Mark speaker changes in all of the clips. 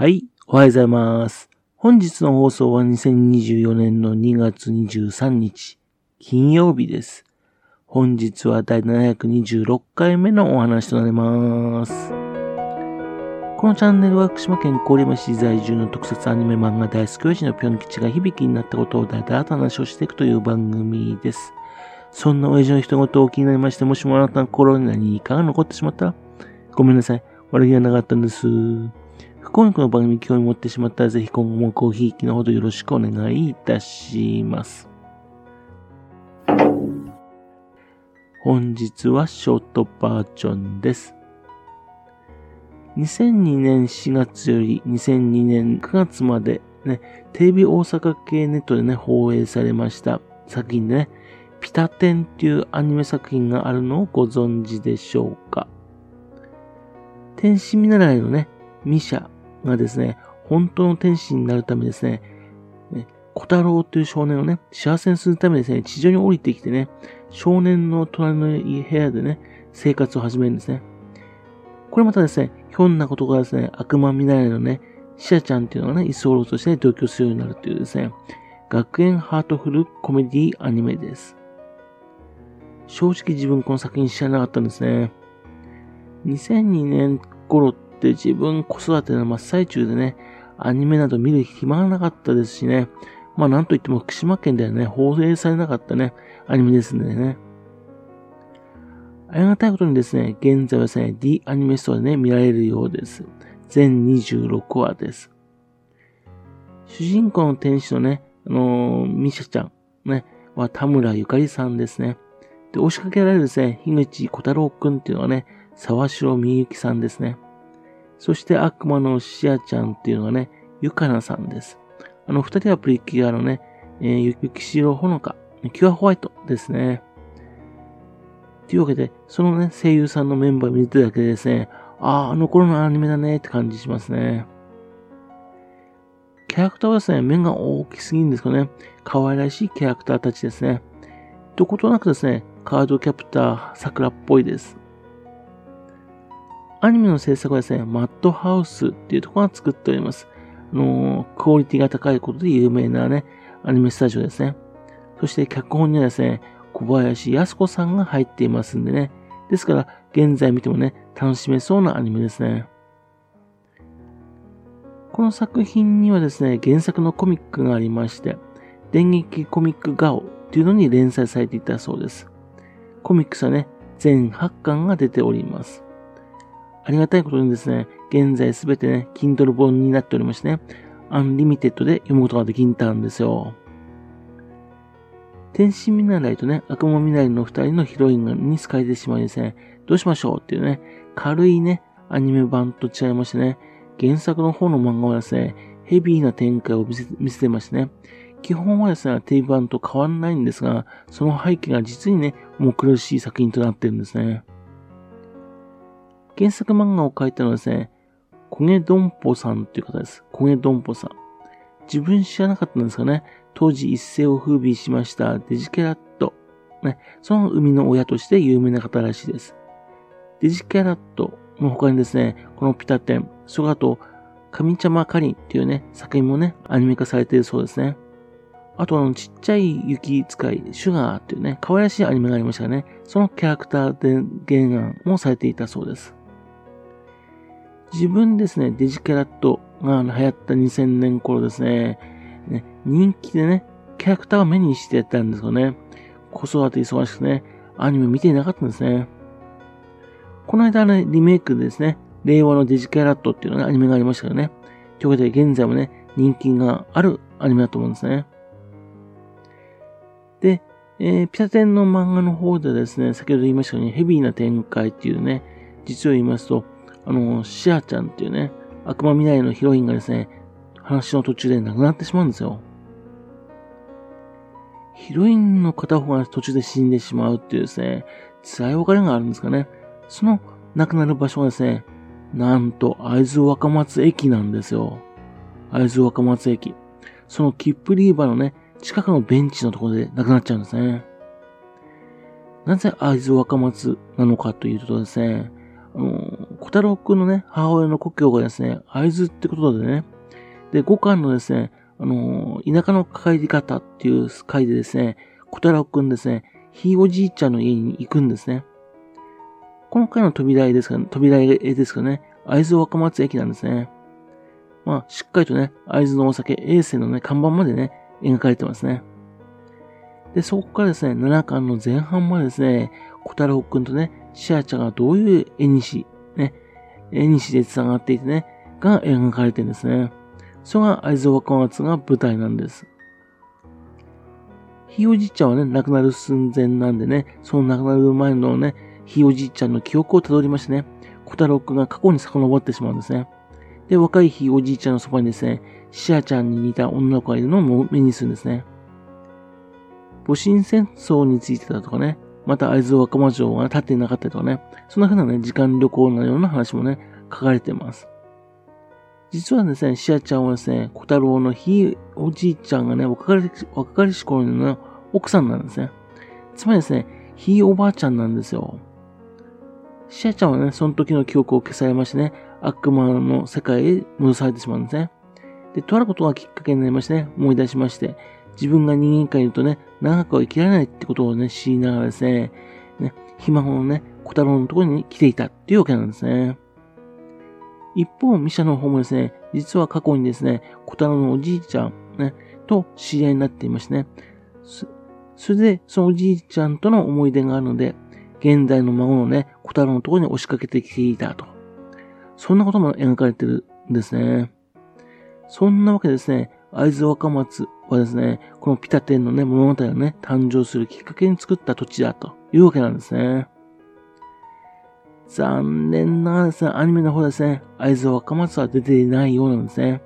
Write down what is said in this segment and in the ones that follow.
Speaker 1: はい、おはようございます。本日の放送は2024年の2月23日、金曜日です。本日は第726回目のお話となります。このチャンネルは福島県郡山市在住の特撮アニメ漫画大好き親父のぴょん吉が響きになったことをだいたい話をしていくという番組です。そんな親父の人事を気になりまして、もしもあなたの心に何かが残ってしまったら、ごめんなさい。悪気はなかったんです。不幸にこの番組に興味持ってしまったら、ぜひ今後もコーヒー機のほどよろしくお願いいたします。本日はショートバージョンです。2002年4月より2002年9月までね、テレビ大阪系ネットでね、放映されました作品でね、ピタテンっていうアニメ作品があるのをご存知でしょうか？天使見習いのね、ミシャがですね、本当の天使になるためですね、小太郎という少年をね、幸せにするためですね、地上に降りてきてね、少年の隣の部屋でね、生活を始めるんですね。これまたですね、ひょんなことがですね、悪魔見習いのね、シアちゃんっていうのがね、居候として同居するようになるというですね、学園ハートフルコメディアニメです。正直自分この作品知らなかったんですね。2002年頃って自分子育ての真っ最中でね、アニメなど見る暇がなかったですしね、まあなんといっても福島県ではね、放映されなかったね、アニメですんでね。ありがたいことにですね、現在はですね、D アニメストアでね、見られるようです。全26話です。主人公の天使のね、あのー、ミシャちゃん、ね、は田村ゆかりさんですね。で、押しかけられるですね、樋口小太郎くんっていうのはね、沢城みゆきさんですね。そして悪魔のシアちゃんっていうのがね、ゆかなさんです。あの二人はプリキュアのね、えー、ゆきしろほのか、キュアホワイトですね。というわけで、そのね、声優さんのメンバー見てるだけでですね、ああ、あの頃のアニメだねって感じしますね。キャラクターはですね、面が大きすぎるんですけどね、可愛らしいキャラクターたちですね。どことなくですね、カードキャプター、桜っぽいです。アニメの制作はですね、マッドハウスっていうところが作っております。あのー、クオリティが高いことで有名なね、アニメスタジオですね。そして脚本にはですね、小林靖子さんが入っていますんでね。ですから、現在見てもね、楽しめそうなアニメですね。この作品にはですね、原作のコミックがありまして、電撃コミックガオっていうのに連載されていたそうです。コミックスはね、全8巻が出ております。ありがたいことにですね、現在すべてね、Kindle 本になっておりましてね、アンリミテッドで読むことができたんですよ。天使見習いとね、悪魔見習いの二人のヒロインに好かれてしまいですね、どうしましょうっていうね、軽いね、アニメ版と違いましてね、原作の方の漫画はですね、ヘビーな展開を見せ見せてましてね、基本はですね、定番と変わらないんですが、その背景が実にね、もう苦しい作品となってるんですね。原作漫画を描いたのはですね、コゲドンポさんという方です。コゲドンポさん。自分知らなかったんですかね。当時一世を風靡しましたデジキャラット。ね、その生みの親として有名な方らしいです。デジキャラットの他にですね、このピタテン、それあと、神ちゃまかりんっていうね、作品もね、アニメ化されているそうですね。あとあの、ちっちゃい雪使い、シュガーっていうね、可愛らしいアニメがありましたね。そのキャラクターで原案もされていたそうです。自分ですね、デジキャラットが流行った2000年頃ですね、ね人気でね、キャラクターを目にしてやったんですよね。子育て忙しくね、アニメ見ていなかったんですね。この間ね、リメイクでですね、令和のデジキャラットっていうのね、アニメがありましたよね。ということで、現在もね、人気があるアニメだと思うんですね。で、えー、ピタテンの漫画の方でですね、先ほど言いましたようにヘビーな展開っていうね、実を言いますと、あの、シアちゃんっていうね、悪魔未来のヒロインがですね、話の途中で亡くなってしまうんですよ。ヒロインの片方が途中で死んでしまうっていうですね、辛い別れがあるんですかね。その亡くなる場所がですね、なんと会津若松駅なんですよ。会津若松駅。その切符リーバーのね、近くのベンチのところで亡くなっちゃうんですね。なぜ会津若松なのかというとですね、あの、小太郎くんのね、母親の故郷がですね、会津ってことでね、で、五巻のですね、あのー、田舎の帰り方っていう回でですね、小太郎くんですね、ひいおじいちゃんの家に行くんですね。この回の扉絵ですかね、扉絵ですかね、会津若松駅なんですね。まあ、しっかりとね、会津のお酒、衛星のね、看板までね、描かれてますね。で、そこからですね、7巻の前半までですね、小太郎くんとね、シアちゃんがどういう絵にし、ね、絵にしで繋がっていてね、が描かれてるんですね。それが会津若松が舞台なんです。ひいおじいちゃんはね、亡くなる寸前なんでね、その亡くなる前のね、ひいおじいちゃんの記憶をたどりましてね、小太郎くんが過去に遡ってしまうんですね。で、若いひいおじいちゃんのそばにですね、シアちゃんに似た女の子がいるのを目にするんですね。戊辰戦争についてだとかね、また会津若松城が立っていなかったりとかね、そんな風なね、時間旅行のような話もね、書かれています。実はですね、シアちゃんはですね、小太郎のひいおじいちゃんがね、若かり若かりし頃の奥さんなんですね。つまりですね、ひいおばあちゃんなんですよ。シアちゃんはね、その時の記憶を消されましてね、悪魔の世界へ戻されてしまうんですね。で、とあることがきっかけになりましてね、思い出しまして、自分が人間界にいるとね、長くは生きられないってことをね、知りながらですね、ね、ひ孫のね、小太郎のところに来ていたっていうわけなんですね。一方、ミシャの方もですね、実は過去にですね、小太郎のおじいちゃん、ね、と知り合いになっていましてね、それで、そのおじいちゃんとの思い出があるので、現代の孫のね、小太郎のところに押しかけてきていたと。そんなことも描かれてるんですね。そんなわけですね、会津若松はですね、このピタテンのね、物語がね、誕生するきっかけに作った土地だというわけなんですね。残念ながらですね、アニメの方ですね、会津若松は出ていないようなんですね。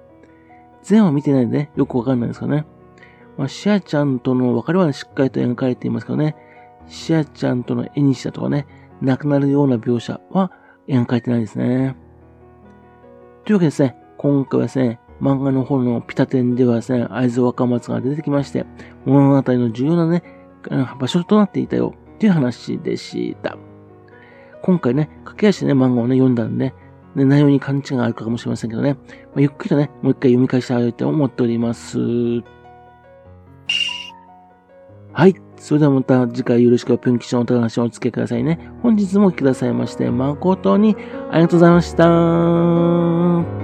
Speaker 1: 全話見てないんでね、よくわかんないですかね。まあ、シアちゃんとの別れはしっかりと描かれていますけどね、シアちゃんとの絵にしたとかね、亡くなるような描写は描かれてないですね。というわけですね、今回はですね、漫画の方のピタテンではですね、会津若松が出てきまして、物語の重要なね、場所となっていたよっていう話でした。今回ね、駆け足でね、漫画をね、読んだんで、ね、内容に勘違いがあるかもしれませんけどね、まあ、ゆっくりとね、もう一回読み返してあげて思っております。はい。それではまた次回よろしくぴょん吉のお話をお付けくださいね。本日もお聴きくださいまして、誠にありがとうございました。